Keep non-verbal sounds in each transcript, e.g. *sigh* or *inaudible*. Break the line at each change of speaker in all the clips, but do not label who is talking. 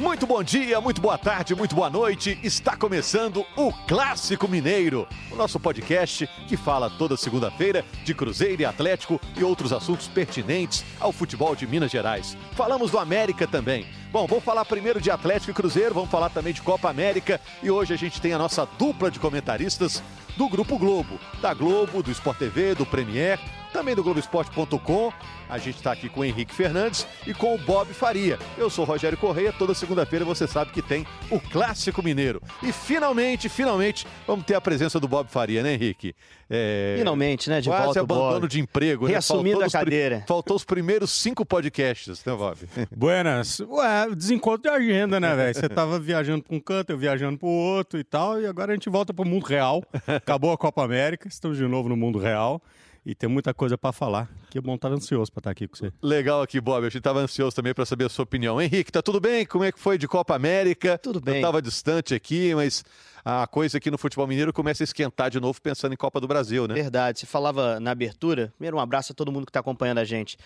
Muito bom dia, muito boa tarde, muito boa noite. Está começando o Clássico Mineiro, o nosso podcast que fala toda segunda-feira de Cruzeiro e Atlético e outros assuntos pertinentes ao futebol de Minas Gerais. Falamos do América também. Bom, vamos falar primeiro de Atlético e Cruzeiro, vamos falar também de Copa América e hoje a gente tem a nossa dupla de comentaristas do Grupo Globo, da Globo, do Sport TV, do Premier também do Globoesporte.com. A gente está aqui com o Henrique Fernandes e com o Bob Faria. Eu sou o Rogério Correia. Toda segunda-feira você sabe que tem o Clássico Mineiro. E finalmente, finalmente, vamos ter a presença do Bob Faria, né, Henrique?
É... Finalmente, né? De
Quase
volta
abandono
Bob.
de emprego.
Né? Reassumindo a cadeira.
Pri... Faltou os primeiros cinco podcasts, né, Bob? *laughs*
Buenas. Ué, desencontro de agenda, né, velho? Você tava viajando para um canto, eu viajando para o outro e tal, e agora a gente volta para o mundo real. *laughs* Acabou a Copa América, estamos de novo no mundo real e tem muita coisa para falar. Que bom estar ansioso para estar aqui com você.
Legal aqui, Bob. A gente estava ansioso também para saber a sua opinião. Henrique, tá tudo bem? Como é que foi de Copa América?
Tudo bem.
Eu estava distante aqui, mas a coisa aqui no futebol mineiro começa a esquentar de novo pensando em Copa do Brasil, né?
Verdade. Você falava na abertura. Primeiro, um abraço a todo mundo que está acompanhando a gente.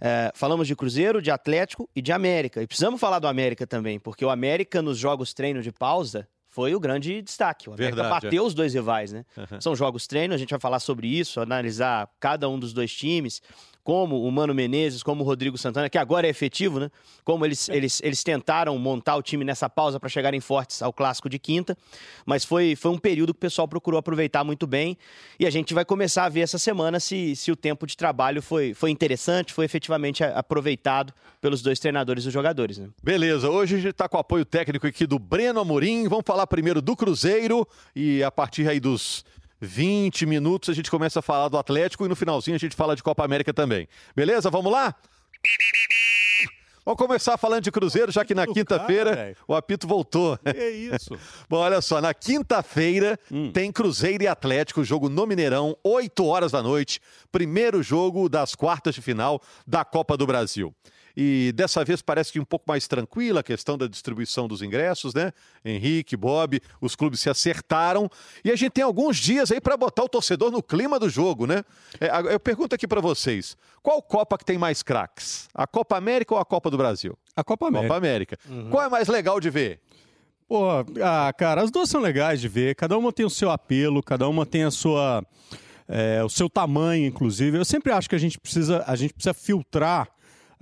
É, falamos de Cruzeiro, de Atlético e de América. E precisamos falar do América também, porque o América nos jogos treino de pausa foi o grande destaque. O América Verdade, bateu é. os dois rivais, né? Uhum. São jogos treino, a gente vai falar sobre isso, analisar cada um dos dois times como o Mano Menezes, como o Rodrigo Santana, que agora é efetivo, né? Como eles, é. eles, eles tentaram montar o time nessa pausa para chegarem fortes ao clássico de quinta, mas foi, foi um período que o pessoal procurou aproveitar muito bem. E a gente vai começar a ver essa semana se, se o tempo de trabalho foi, foi interessante, foi efetivamente aproveitado pelos dois treinadores e os jogadores. Né?
Beleza, hoje a gente está com o apoio técnico aqui do Breno Amorim. Vamos falar primeiro do Cruzeiro e a partir aí dos 20 minutos a gente começa a falar do Atlético e no finalzinho a gente fala de Copa América também. Beleza? Vamos lá? Vamos começar falando de Cruzeiro, já que na quinta-feira o apito voltou.
É isso. *laughs*
Bom, olha só, na quinta-feira hum. tem Cruzeiro e Atlético, jogo no Mineirão, 8 horas da noite, primeiro jogo das quartas de final da Copa do Brasil e dessa vez parece que um pouco mais tranquila a questão da distribuição dos ingressos, né? Henrique, Bob, os clubes se acertaram e a gente tem alguns dias aí para botar o torcedor no clima do jogo, né? É, eu pergunto aqui para vocês, qual Copa que tem mais craques? A Copa América ou a Copa do Brasil?
A Copa América.
Copa América. Uhum. Qual é mais legal de ver?
Pô, ah, cara, as duas são legais de ver. Cada uma tem o seu apelo, cada uma tem a sua, é, o seu tamanho, inclusive. Eu sempre acho que a gente precisa, a gente precisa filtrar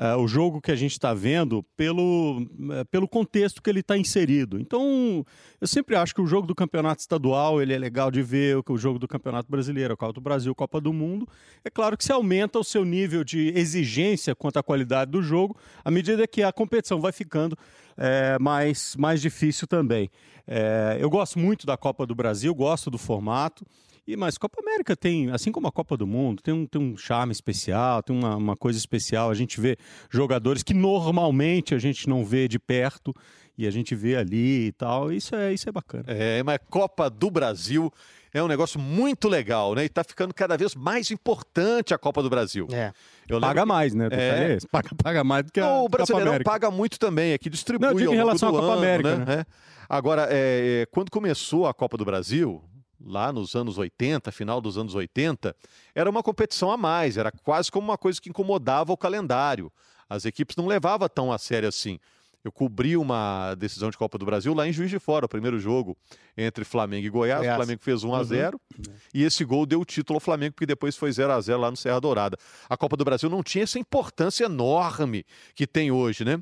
uh, o jogo que a gente está vendo pelo, uh, pelo contexto que ele está inserido. Então, eu sempre acho que o jogo do campeonato estadual ele é legal de ver, o jogo do campeonato brasileiro, a Copa do Brasil, Copa do Mundo. É claro que se aumenta o seu nível de exigência quanto à qualidade do jogo, à medida que a competição vai ficando é, mais, mais difícil também. É, eu gosto muito da Copa do Brasil, gosto do formato. E, mas Copa América tem, assim como a Copa do Mundo, tem um, tem um charme especial, tem uma, uma coisa especial. A gente vê jogadores que normalmente a gente não vê de perto e a gente vê ali e tal. Isso é, isso é bacana.
É, mas Copa do Brasil é um negócio muito legal, né? E tá ficando cada vez mais importante a Copa do Brasil.
É. paga que... mais, né? É. Paga, paga mais do que a
O Brasileirão paga muito também, é que distribui Não,
eu em relação à Copa ano, América,
né? né? Agora, é, é, quando começou a Copa do Brasil, lá nos anos 80, final dos anos 80, era uma competição a mais, era quase como uma coisa que incomodava o calendário. As equipes não levavam tão a sério assim. Eu cobri uma decisão de Copa do Brasil lá em Juiz de Fora, o primeiro jogo entre Flamengo e Goiás. Goiás. O Flamengo fez 1 a 0 uhum. e esse gol deu o título ao Flamengo, porque depois foi 0 a 0 lá no Serra Dourada. A Copa do Brasil não tinha essa importância enorme que tem hoje, né?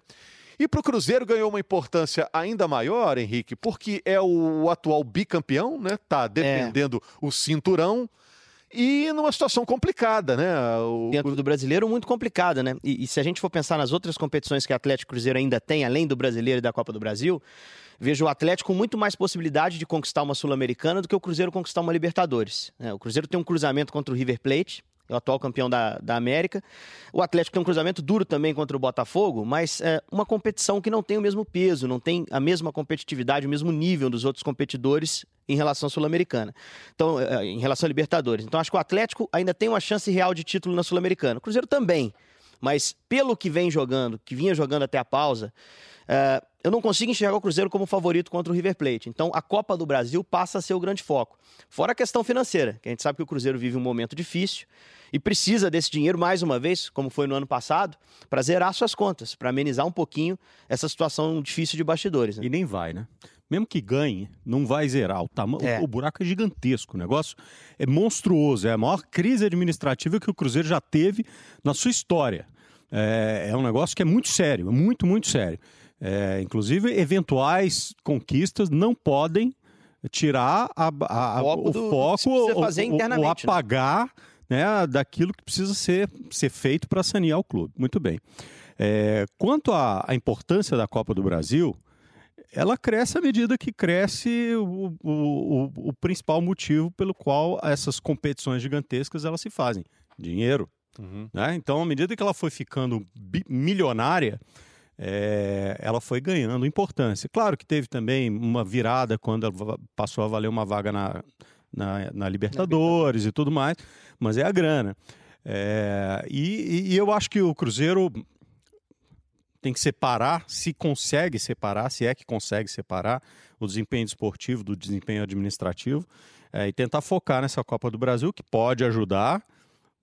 E para o Cruzeiro ganhou uma importância ainda maior, Henrique, porque é o atual bicampeão, né? Tá defendendo é. o cinturão e numa situação complicada, né?
O... Dentro do brasileiro, muito complicada, né? E, e, se a gente for pensar nas outras competições que o Atlético Cruzeiro ainda tem, além do brasileiro e da Copa do Brasil, vejo o Atlético com muito mais possibilidade de conquistar uma Sul-Americana do que o Cruzeiro conquistar uma Libertadores. Né? O Cruzeiro tem um cruzamento contra o River Plate, é o atual campeão da, da América. O Atlético tem um cruzamento duro também contra o Botafogo, mas é uma competição que não tem o mesmo peso, não tem a mesma competitividade, o mesmo nível dos outros competidores em relação à Sul-Americana. Então, é, em relação à Libertadores. Então, acho que o Atlético ainda tem uma chance real de título na Sul-Americana. O Cruzeiro também. Mas pelo que vem jogando, que vinha jogando até a pausa, é, eu não consigo enxergar o Cruzeiro como favorito contra o River Plate. Então, a Copa do Brasil passa a ser o grande foco. Fora a questão financeira, que a gente sabe que o Cruzeiro vive um momento difícil e precisa desse dinheiro mais uma vez, como foi no ano passado, para zerar suas contas, para amenizar um pouquinho essa situação difícil de bastidores. Né?
E nem vai, né? Mesmo que ganhe, não vai zerar. O, tama...
É.
o, o buraco é gigantesco. O negócio é monstruoso. É a maior crise administrativa que o Cruzeiro já teve na sua história. É, é um negócio que é muito sério, muito, muito sério. É, inclusive, eventuais conquistas não podem tirar a- a- a- o
do
foco ou-
fazer
ou- ou
internamente, né?
Né, daquilo que precisa ser, ser feito para sanear o clube. Muito bem. É, quanto à, à importância da Copa do Brasil, ela cresce à medida que cresce o, o- o- principal motivo pelo qual essas competições gigantescas elas se fazem. Dinheiro.
Uhum.
né? Então, à medida que ela foi ficando milionária, é, ela foi ganhando importância. Claro que teve também uma virada quando passou a valer uma vaga na, na, na Libertadores e tudo mais, mas é a grana. É, e, e eu acho que o Cruzeiro tem que separar, se consegue separar, se é que consegue separar o desempenho esportivo do desempenho administrativo é, e tentar focar nessa Copa do Brasil, que pode ajudar,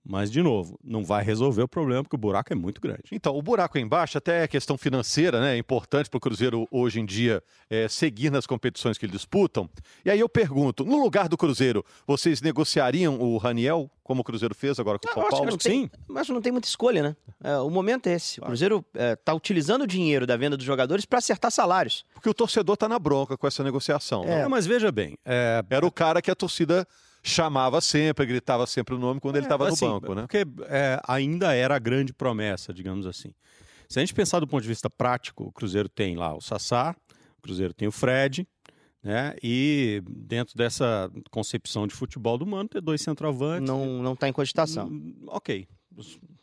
mas, de novo, não vai resolver o problema, porque o buraco é muito grande.
Então, o buraco aí embaixo, até a questão financeira, né? É importante para o Cruzeiro hoje em dia é, seguir nas competições que eles disputam. E aí eu pergunto: no lugar do Cruzeiro, vocês negociariam o Raniel, como o Cruzeiro fez agora com o
Eu
São
acho que
Paulo?
não tem- Mas não tem muita escolha, né? É, o momento é esse. O Cruzeiro está utilizando o dinheiro da venda dos jogadores para acertar salários.
Porque o torcedor tá na bronca com essa negociação.
É, mas veja bem, é,
Era o cara que a torcida chamava sempre, gritava sempre o nome quando ele estava no
assim,
banco, né?
Porque é, ainda era a grande promessa, digamos assim. Se a gente pensar do ponto de vista prático, o Cruzeiro tem lá o Sassá, o Cruzeiro tem o Fred, né? E dentro dessa concepção de futebol do Mano, ter dois centroavantes.
Não não está em cogitação.
Hum, Ok.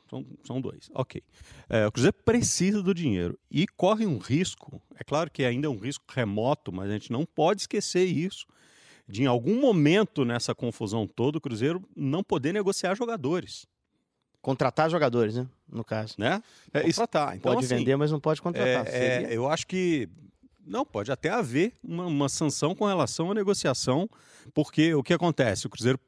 São, são dois. Ok. É, o Cruzeiro precisa do dinheiro e corre um risco. É claro que ainda é um risco remoto, mas a gente não pode esquecer isso. De em algum momento nessa confusão toda, o Cruzeiro não poder negociar jogadores.
Contratar jogadores, né? No caso.
Né?
É, isso-
Contratar. Então,
Pode
assim,
vender, mas não pode contratar.
é, é, eu acho que não pode até haver uma, uma sanção com relação à negociação, porque o que acontece? O Cruzeiro,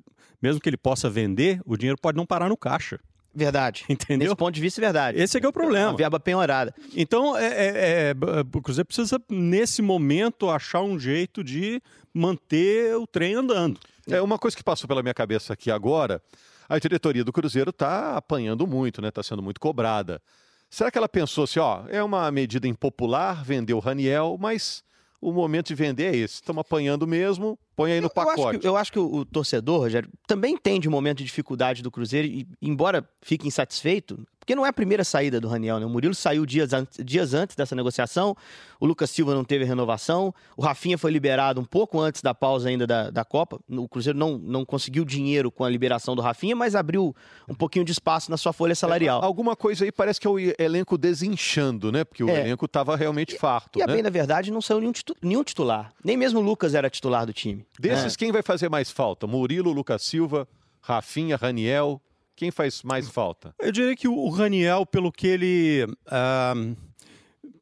mesmo que ele possa vender, o dinheiro pode não parar no caixa.
Verdade.
Entendeu?
Nesse ponto de vista, é verdade.
Esse é que é o problema.
Uma verba penhorada.
Então, é, é- é, o Cruzeiro precisa, nesse momento, achar um jeito de manter o trem andando.
É uma coisa que passou pela minha cabeça aqui agora. A diretoria do Cruzeiro está apanhando muito, né? Está sendo muito cobrada. Será que ela pensou assim, ó, é uma medida impopular vender o Raniel, mas o momento de vender é esse. Estamos apanhando mesmo, põe aí no
Eu acho,
pacote.
que, eu acho que o, torcedor, Rogério, também entende o momento de dificuldade do Cruzeiro e, embora fique insatisfeito, porque não é a primeira saída do Raniel, né? O Murilo saiu dias, an- dias antes dessa negociação, o Lucas Silva não teve renovação, o Rafinha foi liberado um pouco antes da pausa ainda da, da Copa. O Cruzeiro não, não conseguiu dinheiro com a liberação do Rafinha, mas abriu um pouquinho de espaço na sua folha salarial.
Alguma coisa aí parece que é o elenco desinchando, né? Porque o
É.
elenco estava realmente farto,
E a
né?
bem da verdade, não saiu nenhum, titu- nenhum titular. Nem mesmo o Lucas era titular do time.
Desses,
É.
quem vai fazer mais falta? Murilo, Lucas Silva, Rafinha, Raniel. Quem faz mais falta?
Eu diria que o Raniel, pelo que ele. ah,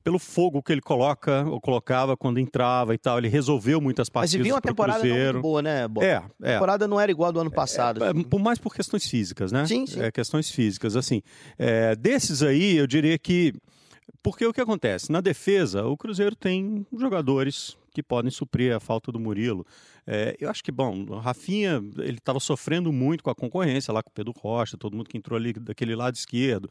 pelo fogo que ele coloca, ou colocava quando entrava e tal, ele resolveu muitas
Mas
partidas.
viu uma
pro
temporada não
Cruzeiro.
muito boa, né, Bob?
É,
A
é.
temporada não era igual a do ano passado.
É,
assim.
por mais por questões físicas, né?
Sim, sim.
É, questões físicas, assim. É, desses aí, eu diria que. Porque o que acontece? Na defesa, o Cruzeiro tem jogadores que podem suprir a falta do Murilo. É, eu acho que, bom, o Rafinha, ele estava sofrendo muito com a concorrência lá com o Pedro Rocha, todo mundo que entrou ali daquele lado esquerdo.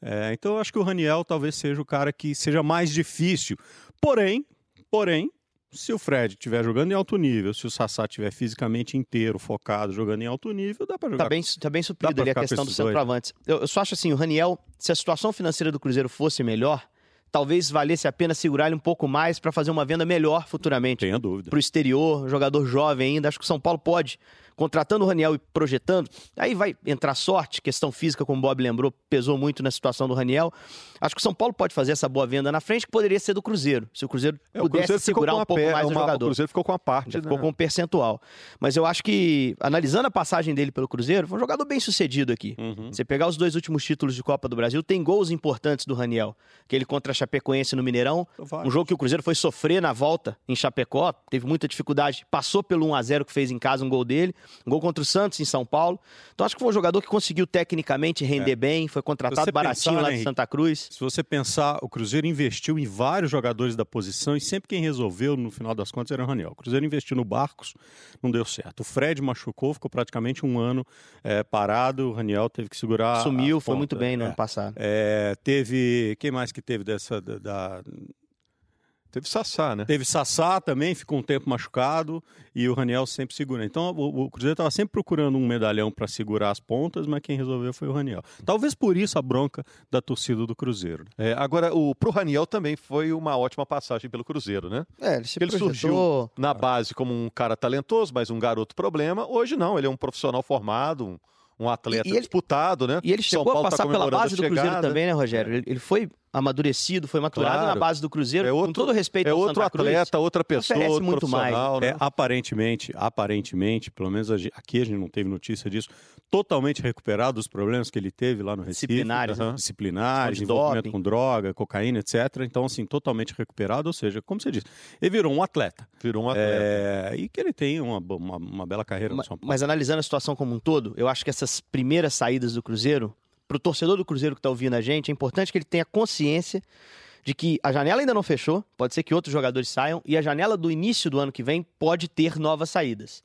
É, então, eu acho que o Raniel talvez seja o cara que seja mais difícil. Porém, porém, se o Fred estiver jogando em alto nível, se o Sassá estiver fisicamente inteiro, focado, jogando em alto nível, dá para jogar
Tá bem, tá bem suprido ali a questão dos
dois,
centroavantes. Eu, eu só acho assim, o Raniel, se a situação financeira do Cruzeiro fosse melhor, talvez valesse a pena segurar ele um pouco mais para fazer uma venda melhor futuramente.
Tenha dúvida.
Para o exterior, jogador jovem ainda. Acho que o São Paulo pode, contratando o Raniel e projetando. Aí vai entrar sorte, questão física, como o Bob lembrou, pesou muito na situação do Raniel. Acho que o São Paulo pode fazer essa boa venda na frente, que poderia ser do Cruzeiro. Se o Cruzeiro
É, o
pudesse
Cruzeiro
segurar um pouco
pe-
mais o
uma-
jogador.
O Cruzeiro ficou com a parte,
Já ficou
né?
com um percentual. Mas eu acho que, analisando a passagem dele pelo Cruzeiro, foi um jogador bem sucedido aqui.
Uhum.
Você pegar os dois últimos títulos de Copa do Brasil, tem gols importantes do Raniel. Aquele contra a Chapecoense no Mineirão. Um jogo que o Cruzeiro foi sofrer na volta em Chapecó, teve muita dificuldade, passou pelo 1 a 0 que fez em casa um gol dele, gol contra o Santos em São Paulo. Então acho que foi um jogador que conseguiu tecnicamente render é. bem, foi contratado baratinho pensar, lá de Santa Cruz.
Se você pensar, o Cruzeiro investiu em vários jogadores da posição e sempre quem resolveu no final das contas era o Raniel. O Cruzeiro investiu no Barcos, não deu certo. O Fred machucou, ficou praticamente um ano é, parado, o Raniel teve que segurar.
Sumiu, foi muito bem no é. ano passado.
É, teve. Quem mais que teve dessa. Da, da
Teve Sassá, né?
Teve Sassá também, ficou um tempo machucado e o Raniel sempre segura. Então o, o Cruzeiro estava sempre procurando um medalhão para segurar as pontas, mas quem resolveu foi o Raniel. Talvez por isso a bronca da torcida do Cruzeiro.
É, agora, o, pro Raniel também foi uma ótima passagem pelo Cruzeiro, né?
É, ele, se
ele
projetou...
surgiu na base como um cara talentoso, mas um garoto problema. Hoje não, ele é um profissional formado, um um atleta e ele, disputado, né?
E ele chegou a tá passar tá pela base do Cruzeiro também, né, Rogério? Ele, ele foi amadurecido, foi maturado claro. na base do Cruzeiro, é outro, com todo respeito
É
outro
Santa atleta, Cruz, outra pessoa, outro
muito mais.
Né? É, aparentemente, aparentemente, pelo menos aqui a gente não teve notícia disso, totalmente recuperado dos problemas que ele teve lá no Recife.
Disciplinares.
Uhum. Disciplinares, envolvimento com droga, cocaína, etc. Então, assim, totalmente recuperado, ou seja, como você disse, ele virou um atleta.
Virou um atleta.
É, e que ele tem uma, uma, uma bela carreira
mas,
no São Paulo.
Mas analisando a situação como um todo, eu acho que essas primeiras saídas do Cruzeiro para o torcedor do Cruzeiro que está ouvindo a gente, é importante que ele tenha consciência de que a janela ainda não fechou, pode ser que outros jogadores saiam, e a janela do início do ano que vem pode ter novas saídas.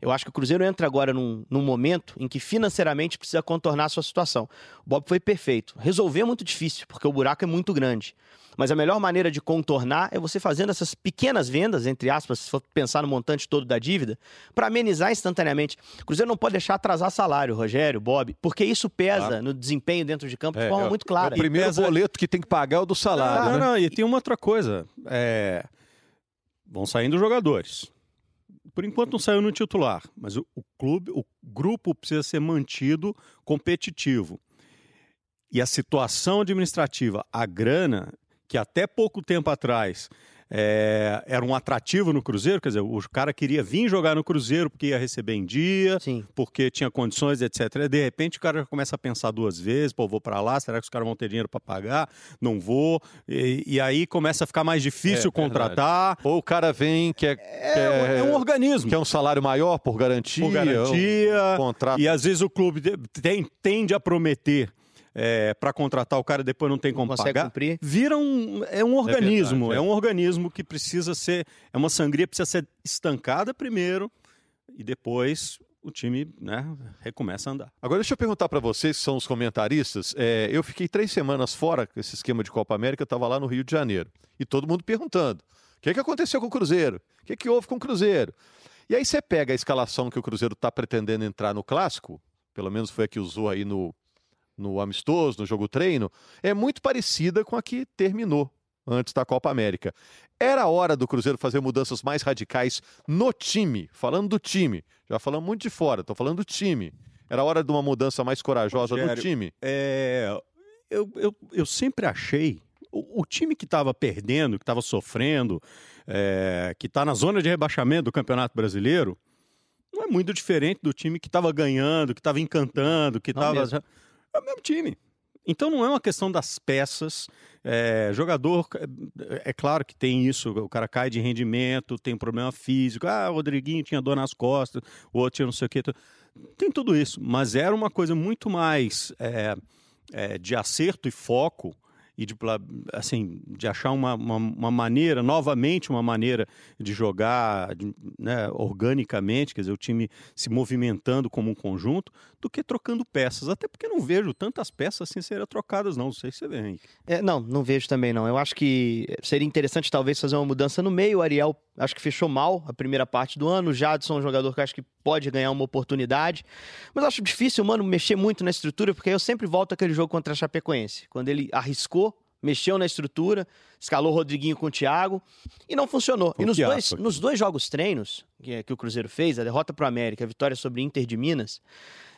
Eu acho que o Cruzeiro entra agora num, num momento em que financeiramente precisa contornar a sua situação. O Bob foi perfeito. Resolver é muito difícil, porque o buraco é muito grande. Mas a melhor maneira de contornar é você fazendo essas pequenas vendas, entre aspas, se for pensar no montante todo da dívida, para amenizar instantaneamente. O Cruzeiro não pode deixar atrasar salário, Rogério, Bob, porque isso pesa claro. no desempenho dentro de campo de é, forma é, muito clara.
É o primeiro pesa... boleto que tem que pagar é o do salário.
Não,
né?
não, e tem uma outra coisa. É... Vão saindo jogadores. Por enquanto não saiu no titular, mas o, o clube, o grupo precisa ser mantido competitivo. E a situação administrativa, a grana, que até pouco tempo atrás é, era um atrativo no Cruzeiro, quer dizer, o cara queria vir jogar no Cruzeiro porque ia receber em dia,
Sim.
porque tinha condições, etc. De repente o cara começa a pensar duas vezes, pô, vou para lá, será que os caras vão ter dinheiro para pagar? Não vou. E, e, aí começa a ficar mais difícil é, contratar.
Verdade. Ou o cara vem que é,
é, é, um organismo.
Que é um salário maior por garantia.
Por garantia.
Um contrato.
E às vezes o clube tem, tende a prometer é, para contratar o cara depois não tem como não pagar,
cumprir.
vira um é um organismo, é, verdade, é. é um organismo que precisa ser é uma sangria que precisa ser estancada primeiro e depois o time né, recomeça a andar.
Agora deixa eu perguntar para vocês, que são os comentaristas. É, eu fiquei três semanas fora com esse esquema de Copa América, eu estava lá no Rio de Janeiro. E todo mundo perguntando: o que, que aconteceu com o Cruzeiro? O que, que houve com o Cruzeiro? E aí você pega a escalação que o Cruzeiro está pretendendo entrar no clássico, pelo menos foi a que usou aí no, no amistoso, no jogo treino, é muito parecida com a que terminou antes da Copa América. Era hora do Cruzeiro fazer mudanças mais radicais no time, falando do time. Já falamos muito de fora, estou falando do time. Era hora de uma mudança mais corajosa Rogério, no time.
É, eu, eu, eu sempre achei o, o time que estava perdendo, que estava sofrendo, é, que está na zona de rebaixamento do Campeonato Brasileiro, não é muito diferente do time que estava ganhando, que estava encantando, que estava. É o mesmo time. Então não é uma questão das peças. É, jogador, é, é, claro que tem isso, o cara cai de rendimento, tem um problema físico. Ah, o Rodriguinho tinha dor nas costas, o outro tinha não sei o quê. Tem tudo isso, mas era uma coisa muito mais é, é de acerto e foco e de, assim, de achar uma, uma, uma, maneira, novamente uma maneira de jogar né, organicamente, quer dizer, o time se movimentando como um conjunto, do que trocando peças. Até porque não vejo tantas peças assim serem trocadas, não. Não sei se você vê, Henrique.
É, não, não vejo também, não. Eu acho que seria interessante talvez fazer uma mudança no meio. O Ariel acho que fechou mal a primeira parte do ano. O Jadson é um jogador que acho que pode ganhar uma oportunidade. Mas acho difícil, mano, mexer muito na estrutura, porque eu sempre volto aquele jogo contra a Chapecoense. Quando ele arriscou mexeu na estrutura, escalou Rodriguinho com o Thiago e não funcionou. e nos dois, nos dois jogos treinos que, que o Cruzeiro fez, a derrota para o América, a vitória sobre Inter de Minas,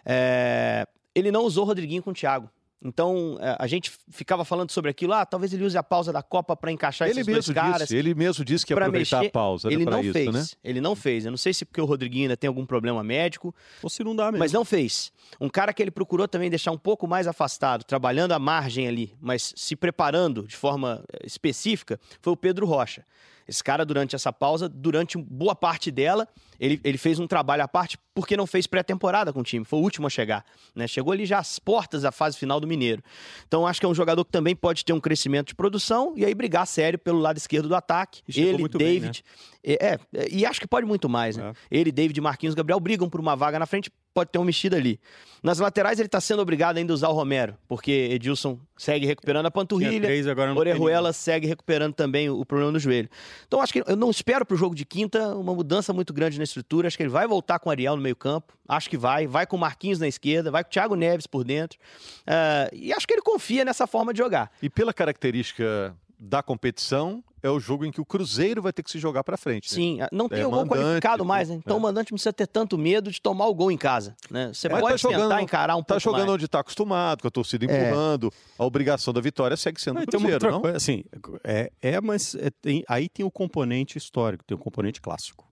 é, ele não usou Rodriguinho com o Thiago. Então, é, a gente ficava falando sobre aquilo, ah, talvez ele use a pausa da Copa para encaixar
ele
esses
mesmo
dois caras.
Disse, ele mesmo disse que ia aproveitar
mexer,
a pausa.
Ele não
isso,
fez.
Né?
Ele não fez. Eu não sei se porque o Rodriguinho ainda tem algum problema médico.
Ou se não dá mesmo.
Mas não fez. Um cara que ele procurou também deixar um pouco mais afastado, trabalhando a margem ali, mas se preparando de forma eh, específica, foi o Pedro Rocha. Esse cara, durante essa pausa, durante boa parte dela, ele, ele fez um trabalho à parte porque não fez pré-temporada com o time. Foi o último a chegar. Né? Chegou ali já às portas da fase final do Mineiro. Então, acho que é um jogador que também pode ter um crescimento de produção e aí brigar sério pelo lado esquerdo do ataque. Ele, David. Bem, né? é, é, e acho que pode muito mais. Né? É. Ele, David, Marquinhos, Gabriel brigam por uma vaga na frente, pode ter uma mexida ali. Nas laterais, ele está sendo obrigado ainda a usar o Romero, porque Edilson segue recuperando a panturrilha.
Três, agora
Orejuela segue recuperando também o, o problema no joelho. Então, acho que eu não espero para o jogo de quinta uma mudança muito grande na estrutura. Acho que ele vai voltar com o Ariel no meio-campo. Acho que vai. Vai com o Marquinhos na esquerda, vai com o Thiago Neves por dentro. Uh, e acho que ele confia nessa forma de jogar.
E pela característica da competição, é o jogo em que o Cruzeiro vai ter que se jogar para frente.
Né? Sim, não tem é, o gol mandante, qualificado mais, né? Então é. o mandante não precisa ter tanto medo de tomar o gol em casa. Né? Você é, pode tá tentar jogando, encarar um
tá
pouco
jogando
mais.
onde está acostumado, com a torcida é. empurrando, a obrigação da vitória segue sendo o Cruzeiro, não?
Coisa, assim, é, é mas é, tem, aí tem o componente histórico, tem o componente clássico.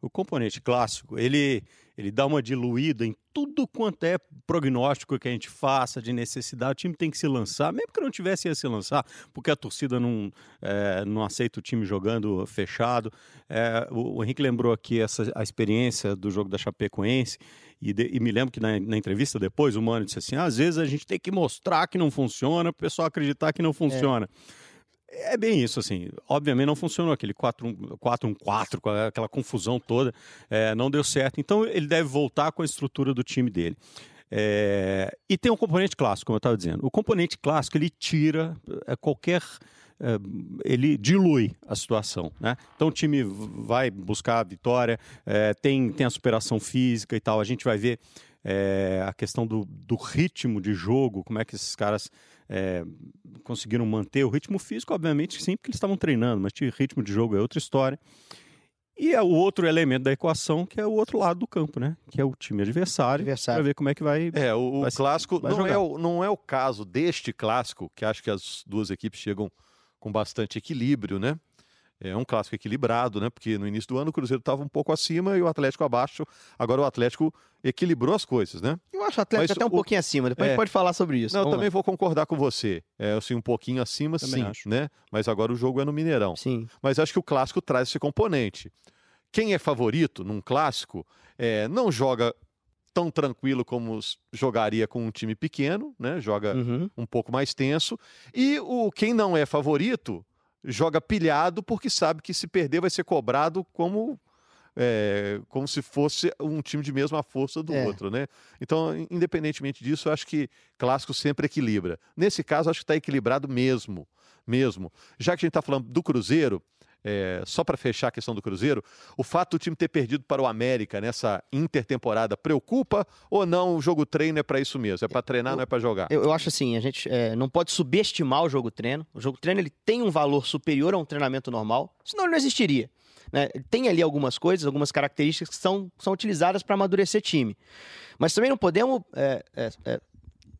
O componente clássico, ele ele dá uma diluída em tudo quanto é prognóstico que a gente faça de necessidade. O time tem que se lançar, mesmo que não tivesse ia se lançar, porque a torcida não, é, não aceita o time jogando fechado. É, o, o, Henrique lembrou aqui essa, a experiência do jogo da Chapecoense. E, de, e me lembro que na, na, entrevista depois o Mano disse assim: às vezes a gente tem que mostrar que não funciona, para o pessoal acreditar que não funciona. É. É bem isso, assim. Obviamente não funcionou aquele 4-1-4 com aquela confusão toda. É, não deu certo. Então ele deve voltar com a estrutura do time dele. É, e tem um componente clássico, como eu estava dizendo. O componente clássico ele tira é, qualquer. É, ele dilui a situação. Né? Então o time vai buscar a vitória, é, tem, tem a superação física e tal. A gente vai ver é, a questão do, do ritmo de jogo, como é que esses caras é, conseguiram manter o ritmo físico, obviamente sim, porque eles estavam treinando, mas ritmo de jogo é outra história. E é o outro elemento da equação, que é o outro lado do campo, né? Que é o time adversário, adversário. para ver como é que vai.
É, o, vai, clássico não é o, não é o caso deste clássico, que acho que as duas equipes chegam com bastante equilíbrio, né? É um clássico equilibrado, né? Porque no início do ano o Cruzeiro estava um pouco acima e o Atlético abaixo. Agora o Atlético equilibrou as coisas, né?
Eu acho o Atlético Mas até um o... pouquinho acima. Depois é... a gente pode falar sobre isso.
Não, eu também vou concordar com você. É assim, um pouquinho acima, também sim, acho. né? Mas agora o jogo é no Mineirão.
Sim.
Mas acho que o clássico traz esse componente. Quem é favorito num clássico é, não joga tão tranquilo como jogaria com um time pequeno, né? Joga uhum. um pouco mais tenso. E o quem não é favorito joga pilhado porque sabe que se perder vai ser cobrado como é, como se fosse um time de mesma força do é. outro, né? Então, independentemente disso, eu acho que clássico sempre equilibra. Nesse caso, acho que está equilibrado mesmo, mesmo. Já que a gente está falando do Cruzeiro, é, só para fechar a questão do Cruzeiro, o fato do time ter perdido para o América nessa intertemporada preocupa ou não? O jogo treino é para isso mesmo? É para treinar, eu, não é para jogar?
Eu, eu, acho assim, a gente é, não pode subestimar o jogo treino. O jogo treino ele tem um valor superior a um treinamento normal, senão ele não existiria. Né? Tem ali algumas coisas, algumas características que são, são utilizadas para amadurecer time. Mas também não podemos é, é, é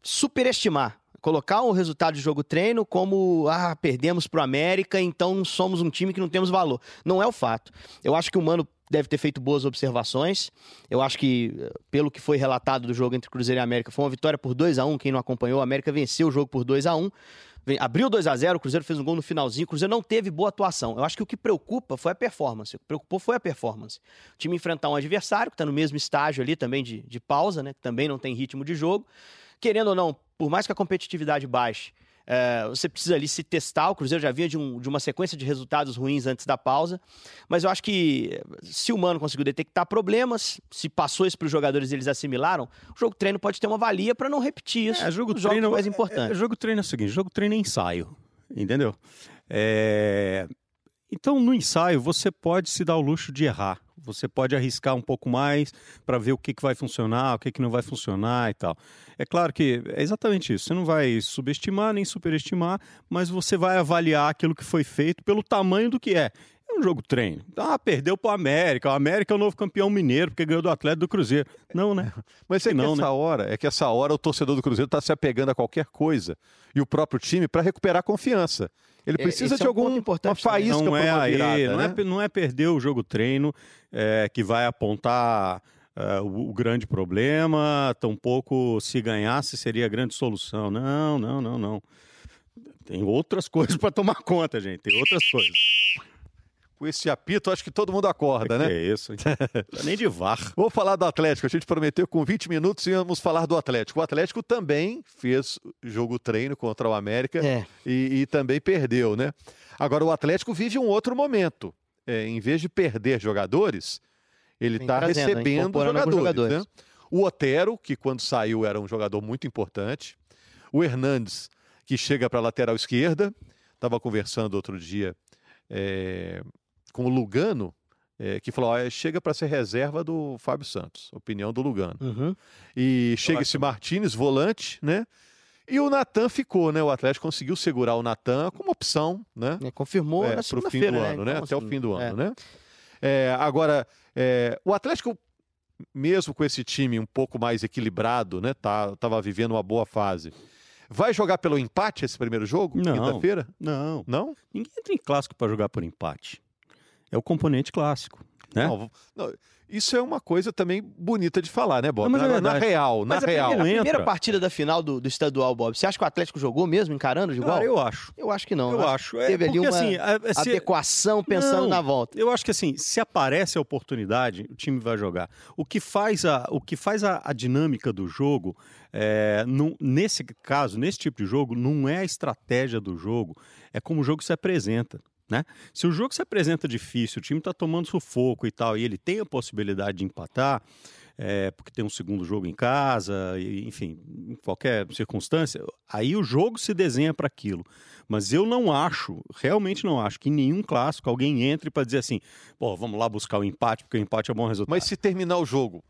superestimar colocar o resultado de jogo treino como ah, perdemos para o América, então somos um time que não temos valor. Não é o fato. Eu acho que o Mano deve ter feito boas observações. Eu acho que, pelo que foi relatado do jogo entre Cruzeiro e América, foi uma vitória por 2 a 1 Quem não acompanhou, a América venceu o jogo por 2 a 1 Abriu 2 a 0 o Cruzeiro fez um gol no finalzinho, o Cruzeiro não teve boa atuação. Eu acho que o que preocupa foi a performance. O que preocupou foi a performance. O time enfrentar um adversário que está no mesmo estágio ali também de, de pausa, né? Que também não tem ritmo de jogo querendo ou não, por mais que a competitividade baixe, é, você precisa ali se testar. O Cruzeiro já vinha de, um, de, uma sequência de resultados ruins antes da pausa. Mas eu acho que se o Mano conseguiu detectar problemas, se passou isso para os jogadores e eles assimilaram, o jogo treino pode ter uma valia para não repetir isso.
É, jogo treino mais importante. É, é, jogo treino é o seguinte: jogo treino é ensaio. Entendeu? É... Então, no ensaio, você pode se dar o luxo de errar. Você pode arriscar um pouco mais para ver o que, que vai funcionar, o que, que não vai funcionar e tal. É claro que é exatamente isso. Você não vai subestimar nem superestimar, mas você vai avaliar aquilo que foi feito pelo tamanho do que é. É no jogo treino. Ah, perdeu pro América. O América é o novo campeão mineiro, porque ganhou do Atlético do Cruzeiro. Não, né? *laughs*
Mas é
Não,
que
né?
essa hora, é que essa hora o torcedor do Cruzeiro está se apegando a qualquer coisa e o próprio time para recuperar a confiança. Ele
É,
precisa
esse
de
é um
algum uma faísca
não é
uma
aí,
virada,
não,
né?
é, não é perder o jogo treino é, que vai apontar é, o, o grande problema, tampouco se ganhasse seria a grande solução. Não, não, não, não. Tem outras *laughs* coisas para tomar conta, gente. Tem outras coisas.
Com esse apito, acho que todo mundo acorda,
Que
né? *laughs*
é isso? hein? Tá Nem de VAR. *laughs*
Vamos falar do Atlético. A gente prometeu que com 20 minutos íamos falar do Atlético. O Atlético também fez jogo treino contra o América
É.
e, e também perdeu, né? Agora, o Atlético vive um outro momento. É, em vez de perder jogadores, ele está recebendo jogadores.
jogadores.
né? O Otero, que quando saiu era um jogador muito importante. O Hernandes, que chega para a lateral esquerda. Estava conversando outro dia é, com o Lugano, é, que falou: "Ó, chega para ser reserva do Fábio Santos. Opinião do Lugano.
Uhum.
E chega esse Martinez, volante, né? E o Natan ficou, né? O Atlético conseguiu segurar o Natan como opção, né?
É, confirmou
É,
na
pro fim do
segunda-feira, né?
ano, né?
Então,
Até o
assim,
fim do
é.
ano, né? É, agora, é, o Atlético, mesmo com esse time um pouco mais equilibrado, né? Tá, tava vivendo uma boa fase. Vai jogar pelo empate esse primeiro jogo?
Não.
Quinta-feira?
Não.
Não?
Ninguém entra em clássico para jogar por empate. É o componente clássico. Né?
Não, não, Isso é uma coisa também bonita de falar, né, Bob?
Não, mas é
na, na real, na
Mas a
real.
primeira, a
Entra.
primeira partida da final do, do estadual, Bob, você acha que o Atlético jogou mesmo, encarando de igual?
Cara, eu acho.
Eu acho que não.
Eu
Acho
acho. É,
Teve ali uma
assim, a- a- se-
adequação pensando
Não.
na volta.
Eu acho que assim, se aparece a oportunidade, o time vai jogar. O que faz a, o que faz a, a dinâmica do jogo, é, não- nesse caso, nesse tipo de jogo, não é a estratégia do jogo, é como o jogo se apresenta. Né? Se o jogo se apresenta difícil, o time está tomando sufoco e tal, e ele tem a possibilidade de empatar, é, porque tem um segundo jogo em casa, e, enfim, em qualquer circunstância, aí o jogo se desenha para aquilo. Mas eu não acho, realmente não acho, que em nenhum clássico alguém entre para dizer assim, pô, vamos lá buscar o empate, porque o empate é bom resultado.
Mas se terminar o jogo,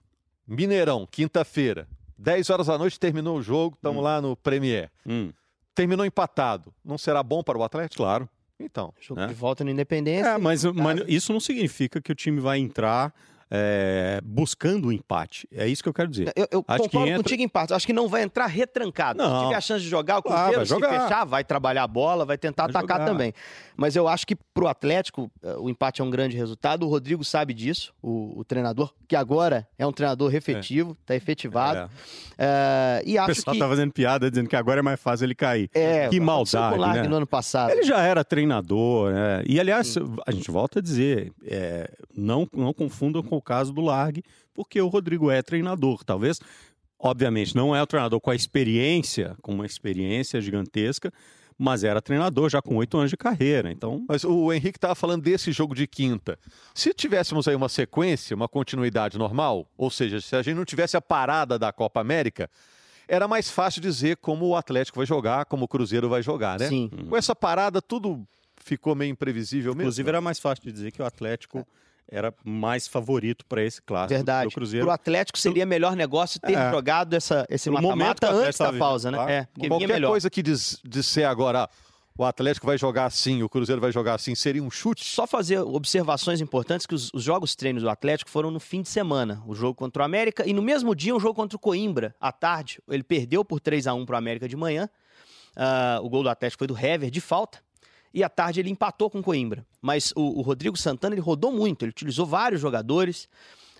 Mineirão, quinta-feira, 10 horas da noite terminou o jogo, estamos
Hum.
lá no Premier.
Hum,
Terminou empatado. Não será bom para o Atlético?
claro.
Então.
Jogo
É.
de volta no Independência.
É, mas, mas isso não significa que o time vai entrar é, buscando o empate. É isso que eu quero dizer.
Eu, eu
Acho que
concordo
entra-
contigo em parte. Acho que não vai entrar retrancado. Se
Não.
tiver a chance de jogar, o
Claro,
Cruzeiro,
vai
se
jogar.
fechar, vai trabalhar a bola, vai tentar
Vai
atacar
jogar.
também. Mas eu acho que pro Atlético, eh, o empate é um grande resultado. O Rodrigo sabe disso, o, o treinador, que agora é um treinador efetivo, tá efetivado.
É.
Eh, e
O
acho
pessoal
que.
tá fazendo piada dizendo que agora é mais fácil ele cair.
É,
que
o
maldade, né?
no ano passado.
Ele já era treinador, né? E, aliás, a gente volta a dizer, é, não, não confundam com o caso do Largue, porque o Rodrigo é treinador. Talvez, obviamente, não é o treinador com a experiência, com uma experiência gigantesca, mas era treinador já com oito anos de carreira. Então,
Mas o Henrique estava falando desse jogo de quinta. Se tivéssemos aí uma sequência, uma continuidade normal, ou seja, se a gente não tivesse a parada da Copa América, era mais fácil dizer como o Atlético vai jogar, como o Cruzeiro vai jogar, né?
Sim.
Com essa parada, tudo ficou meio imprevisível mesmo.
inclusive, era mais fácil de dizer que o Atlético era mais favorito para esse clássico
Verdade.
do Cruzeiro.
Pro Atlético seria melhor negócio ter
É.
jogado essa, esse mata-mata antes da pausa, né?
vivendo,
É,
Qualquer coisa que diz, disser agora, ah, o Atlético vai jogar assim, o Cruzeiro vai jogar assim, seria um chute?
Só fazer observações importantes que os, os jogos treinos do Atlético foram no fim de semana. O jogo contra o América e no mesmo dia um jogo contra o Coimbra, à tarde. Ele perdeu por 3 a 1 para o América de manhã. Ah, o gol do Atlético foi do Hever, de falta. E à tarde ele empatou com Coimbra. Mas o, o Rodrigo Santana ele rodou muito, ele utilizou vários jogadores.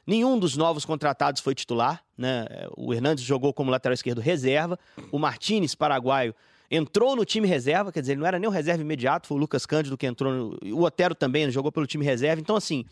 Nenhum dos novos contratados foi titular. Né? O Hernandes jogou como lateral esquerdo reserva. O Martinez, paraguaio, entrou no time reserva, quer dizer, ele não era nem o reserva imediato, foi o Lucas Cândido que entrou. No... O Otero também jogou pelo time reserva. Então, assim,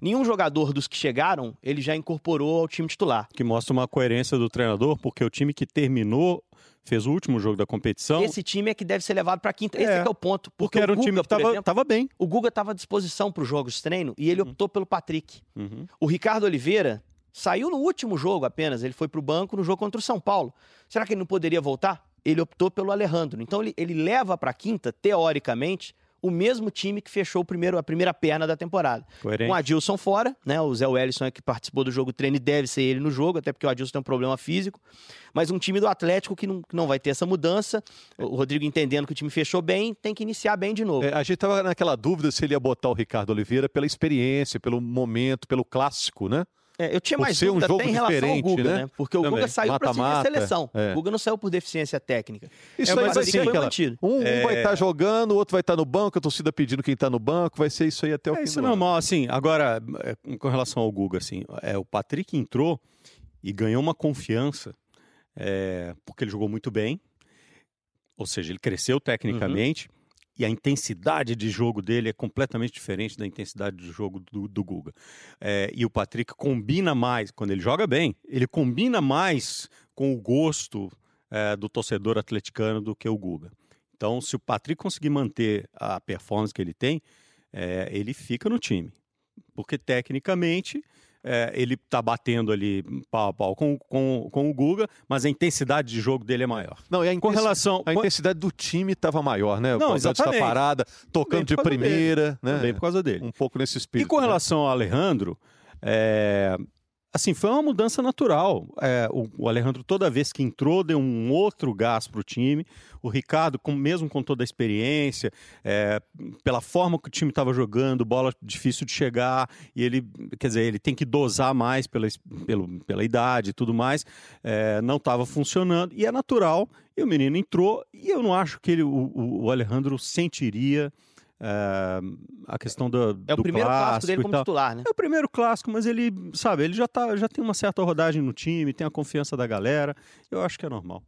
nenhum jogador dos que chegaram ele já incorporou ao time titular.
Que mostra uma coerência do treinador, porque o time que terminou, fez o último jogo da competição,
Esse time é que deve ser levado para quinta. Esse
É,
é, é o ponto.
porque
Porque,
era
o
um time
Guga,
que estava
exemplo,
bem.
o Guga estava à disposição para os jogos de treino e ele optou pelo Patrick.
Uhum.
O Ricardo Oliveira saiu no último jogo apenas, ele foi para o banco no jogo contra o São Paulo. Será que ele não poderia voltar? Ele optou pelo Alejandro. Então ele, ele leva para quinta, teoricamente, o mesmo time que fechou o primeiro, a primeira perna da temporada.
Coerente.
Com o Adilson fora, né? O Zé Wellison é que participou do jogo treino e deve ser ele no jogo, até porque o Adilson tem um problema físico. Mas um time do Atlético que não, que não vai ter essa mudança. O Rodrigo entendendo que o time fechou bem, tem que iniciar bem de novo.
É, a gente tava naquela dúvida se ele ia botar o Ricardo Oliveira pela experiência, pelo momento, pelo clássico, né?
É, eu tinha mais
ser um
dúvida
jogo
até em relação ao
diferente,
Guga,
né?
né? Porque o
Também.
Guga saiu para seguir a seleção.
é.
O Guga não saiu por deficiência técnica.
Isso
É,
aí
mas
vai
assim,
ser
foi
aquela...
mantido.
Um, um
É.
vai estar jogando, o outro vai estar no banco, a torcida pedindo quem está no banco, vai ser isso aí até o
É,
fim
isso é
do ano.
normal, assim. Agora, é, com relação ao Guga, assim, é, o Patrick entrou e ganhou uma confiança, é, porque ele jogou muito bem, ou seja, ele cresceu tecnicamente, e a intensidade de jogo dele é completamente diferente da intensidade de jogo do, do Guga. É, e o Patrick combina mais, quando ele joga bem, ele combina mais com o gosto é, do torcedor atleticano do que o Guga. Então, se o Patrick conseguir manter a performance que ele tem, é, ele fica no time. Porque tecnicamente é, ele está batendo ali pau a pau com, com, com o Guga, mas a intensidade de jogo dele é maior.
Não, e a,
Com
intensi-
relação.
a intensidade do time estava maior, né? O
Não, exatamente.
tá parada, tocando de primeira, né?
Também por causa dele.
Um pouco nesse
E
espírito.
com
né?
relação ao Alejandro, é, assim, foi uma mudança natural. É, o, o Alejandro, toda vez que entrou, deu um outro gás para o time. O Ricardo, com- mesmo com toda a experiência, é, pela forma que o time estava jogando, bola difícil de chegar, e ele, quer dizer, ele tem que dosar mais pela, pelo, pela idade e tudo mais, é, não estava funcionando, e é natural. E o menino entrou, e eu não acho que ele, o- o Alejandro sentiria. É, a questão do,
É o
do
primeiro clássico dele
e
como titular, né?
É o primeiro clássico, mas ele, sabe, ele já, tá, já tem uma certa rodagem no time, tem a confiança da galera. Eu acho que é normal.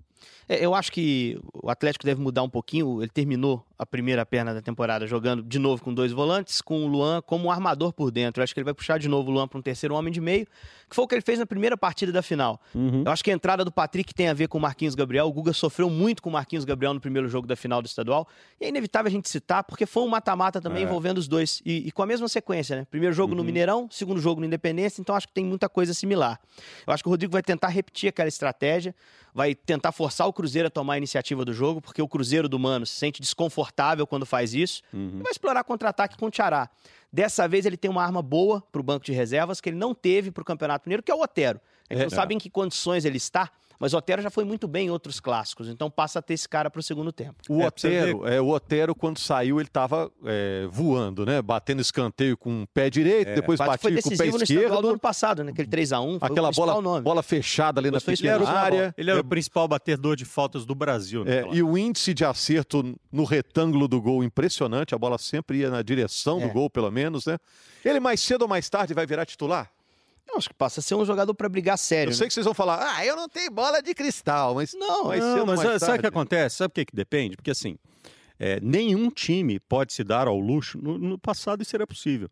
É, eu acho que o Atlético deve mudar um pouquinho. Ele terminou a primeira perna da temporada jogando de novo com dois volantes, com o Luan como um armador por dentro. Eu acho que ele vai puxar de novo o Luan para um terceiro homem de meio, que foi o que ele fez na primeira partida da final. Eu acho que a entrada do Patrick tem a ver com o Marquinhos Gabriel. O Guga sofreu muito com o Marquinhos Gabriel no primeiro jogo da final do estadual. E é inevitável a gente citar, porque foi um mata-mata também
É.
envolvendo os dois. E, e com a mesma sequência, né? Primeiro jogo no Mineirão, segundo jogo no Independência. Então acho que tem muita coisa similar. Eu acho que o Rodrigo vai tentar repetir aquela estratégia, vai tentar forçar o Cruzeiro a tomar a iniciativa do jogo, porque o Cruzeiro do Mano se sente desconfortável quando faz isso. E vai explorar contra-ataque com o Tiará. Dessa vez ele tem uma arma boa para o banco de reservas que ele não teve para o Campeonato Mineiro, que é o Otero. A gente
É.
não sabe em que condições ele está, mas o Otero já foi muito bem em outros clássicos, então passa a ter esse cara para o segundo tempo.
O
É,
Otero, é, o Otero, quando saiu, ele estava voando, né? Batendo escanteio com o pé direito, depois
Quase foi
batia com o pé
decisivo no ano
esquerdo.
passado, né? Aquele 3x1, foi
Aquela
o principal
bola,
nome.
bola fechada ali na
Depois
pequena área.
Ele é o principal batedor de faltas do Brasil.
É, e o índice de acerto no retângulo do gol impressionante, a bola sempre ia na direção
É.
do gol, pelo menos, né? Ele mais cedo ou mais tarde vai virar titular?
Eu acho que passa a ser um jogador para brigar sério.
Eu sei que vocês vão falar, ah, eu não tenho bola de cristal, mas
Não,
mais
Não, mas sabe- sabe o que acontece? Sabe o que, que depende? Porque assim, é, nenhum time pode se dar ao luxo. No, no passado isso era possível.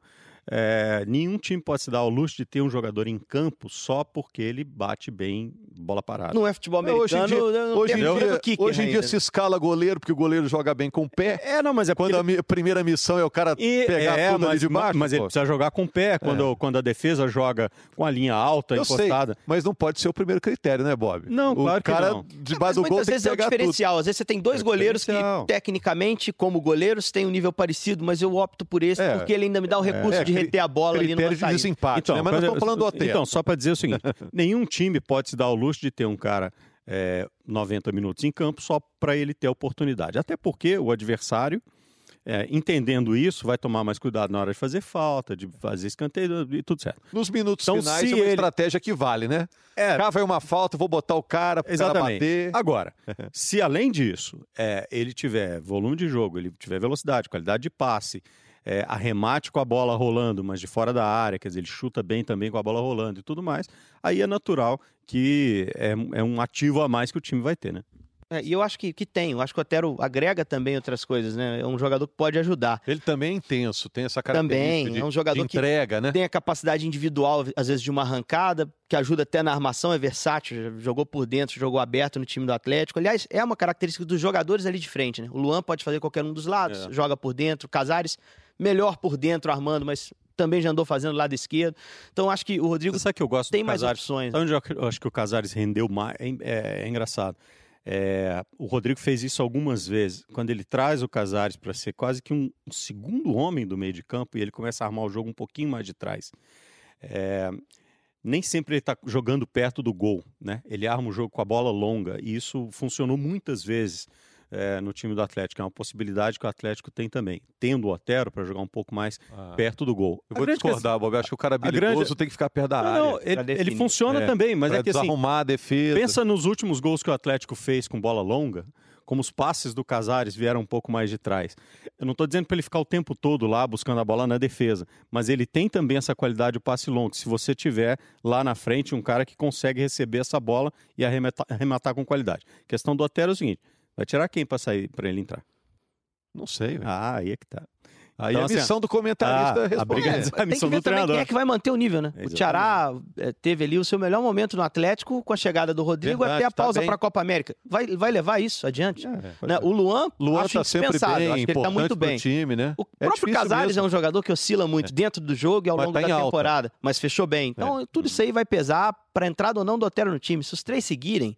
É, nenhum time pode se dar ao luxo de ter um jogador em campo só porque ele bate bem bola parada.
Não é futebol
Não, hoje em
americano,
dia,
não
hoje em dia, hoje em dia se escala goleiro, porque o goleiro joga bem com o pé.
É, não, mas é
Quando
porque
a primeira missão é o cara
E-
pegar
é,
tudo ali
mas,
de baixo.
mas ele
pô.
precisa jogar com o pé quando, quando a defesa joga com a linha alta,
Eu sei,
encostada.
mas não pode ser o primeiro critério, né, Bob?
Não,
o
claro que
cara
não.
debaixo
Mas
do gol
muitas
tem que
vezes é o
pegar tudo.
diferencial. Às vezes você tem dois
É
goleiros que,
diferencial.
tecnicamente, como goleiros, têm um nível parecido, mas eu opto por esse
É.
porque ele ainda me dá o recurso
É,
de reter a bola ali numa
de
saída.
desempate, né? mas estou falando do Otero.
Então, só para dizer o seguinte: *laughs* nenhum time pode se dar ao luxo de ter um cara é, 90 minutos em campo só para ele ter a oportunidade. Até porque o adversário, é, entendendo isso, vai tomar mais cuidado na hora de fazer falta, de fazer escanteio e tudo certo.
Nos minutos
Então,
finais é uma
ele-
estratégia que vale, né?
É,
Cá vai uma falta, vou botar o cara para bater.
Agora, *laughs* se além disso é, ele tiver volume de jogo, ele tiver velocidade, qualidade de passe, é, arremate com a bola rolando, mas de fora da área, quer dizer, ele chuta bem também com a bola rolando e tudo mais, aí é natural que é, é um ativo a mais que o time vai ter, né?
É, e eu acho que, que tem. Eu acho que o Otero agrega também outras coisas, né? É um jogador que pode ajudar.
Ele também é intenso, tem essa característica
Também,
de,
é um jogador
de
que
entrega, né?
Tem a capacidade individual, às vezes, de uma arrancada, que ajuda até na armação, é versátil, jogou por dentro, jogou aberto no time do Atlético. Aliás, é uma característica dos jogadores ali de frente, né? O Luan pode fazer qualquer um dos lados,
É.
joga por dentro. Casares, melhor por dentro, armando, mas também já andou fazendo lado esquerdo. Então, acho que o Rodrigo
Você sabe que eu gosto
tem mais opções.
Sabe onde eu ac- eu acho que o Casares rendeu mais? É, é- é engraçado. É, o Rodrigo fez isso algumas vezes, quando ele traz o Casares para ser quase que um, um, segundo homem do meio de campo e ele começa a armar o jogo um pouquinho mais de trás. É, nem sempre ele está jogando perto do gol, né? Ele arma o jogo com a bola longa e isso funcionou muitas vezes é, no time do Atlético. É uma possibilidade que o Atlético tem também, tendo o Otero para jogar um pouco mais ah. perto do gol.
Eu vou discordar, Bob. Eu acho que o cara habilidoso grande... tem que ficar perto da não, área. Não,
ele, ele, funciona é, também, mas é que assim,
a defesa.
Pensa nos últimos gols que o Atlético fez com bola longa como os passes do Casares vieram um pouco mais de trás. Eu não estou dizendo para ele ficar o tempo todo lá buscando a bola na defesa, mas ele tem também essa qualidade de passe longo. Se você tiver lá na frente um cara que consegue receber essa bola e arrematar, arrematar com qualidade. A questão do Otero é o seguinte: Vai tirar quem para sair para ele entrar?
Não sei.
Véio. Ah, aí é que tá.
Aí então, a assim, missão do comentarista
ah, responder. A, *laughs* a missão do treinador. Quem é que vai manter o nível, né? Exatamente. O Ceará é, teve ali o seu melhor momento no Atlético com a chegada do Rodrigo Verdade, até a tá pausa tá para a Copa América. Vai, vai levar isso adiante? É, né? O Luan,
Luan acho tá sempre bem, acho que ele tá muito bem.
Time,
né?
O é próprio Casares mesmo. é um jogador que oscila muito é. dentro do jogo e ao vai longo tá da temporada, alta. mas fechou bem. Então, é. tudo isso aí vai pesar para entrada ou não do Otero no time. Se os três seguirem,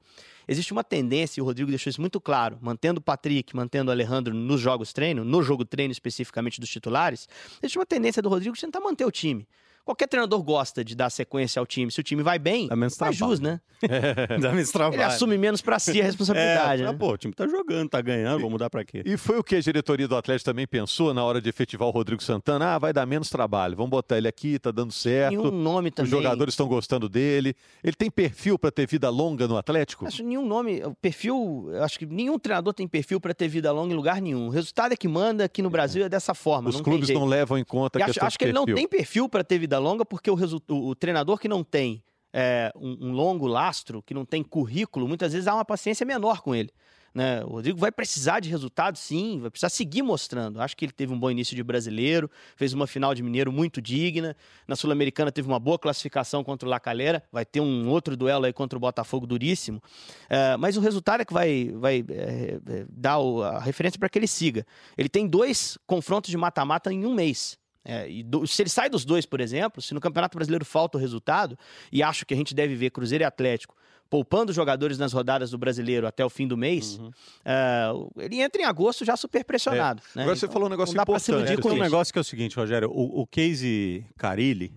existe uma tendência, e o Rodrigo deixou isso muito claro, mantendo o Patrick, mantendo o Alejandro nos jogos treino, no jogo treino especificamente dos titulares, existe uma tendência do Rodrigo de tentar manter o time. Qualquer treinador gosta de dar sequência ao time. Se o time vai bem, faz jus, né? *laughs*
É. Dá menos trabalho.
Ele assume menos para si a *laughs* responsabilidade. É, né?
Pô, o time tá jogando, tá ganhando, vamos mudar para quê?
E foi o que a diretoria do Atlético também pensou na hora de efetivar o Rodrigo Santana? Ah, vai dar menos trabalho, vamos botar ele aqui, tá dando certo.
Nenhum nome também.
Os jogadores estão gostando dele. Ele tem perfil para ter vida longa no Atlético?
Acho nenhum nome, o perfil, acho que nenhum treinador tem perfil para ter vida longa em lugar nenhum. O resultado é que manda aqui no Brasil é, é dessa forma.
Os clubes não levam em conta a
acho, acho que ele não tem perfil para ter vida longa porque o o, o treinador que não tem é, um, um, longo lastro, que não tem currículo, muitas vezes há uma paciência menor com ele. Né? O Rodrigo vai precisar de resultado, sim, vai precisar seguir mostrando. Acho que ele teve um bom início de brasileiro, fez uma final de mineiro muito digna. Na Sul-Americana teve uma boa classificação contra o La Calera, vai ter um outro duelo aí contra o Botafogo duríssimo. É, mas o resultado é que vai, vai é, é dar a referência para que ele siga. Ele tem dois confrontos de mata-mata em um mês. É, e do, se ele sai dos dois, por exemplo, se no Campeonato Brasileiro falta o resultado, e acho que a gente deve ver Cruzeiro e Atlético poupando jogadores nas rodadas do Brasileiro até o fim do mês, uhum. uh, ele entra em agosto já super pressionado. É.
Né? Agora
você
então, falou um negócio importante.
É, tem um negócio que é o seguinte, Rogério, o, o case Carilli,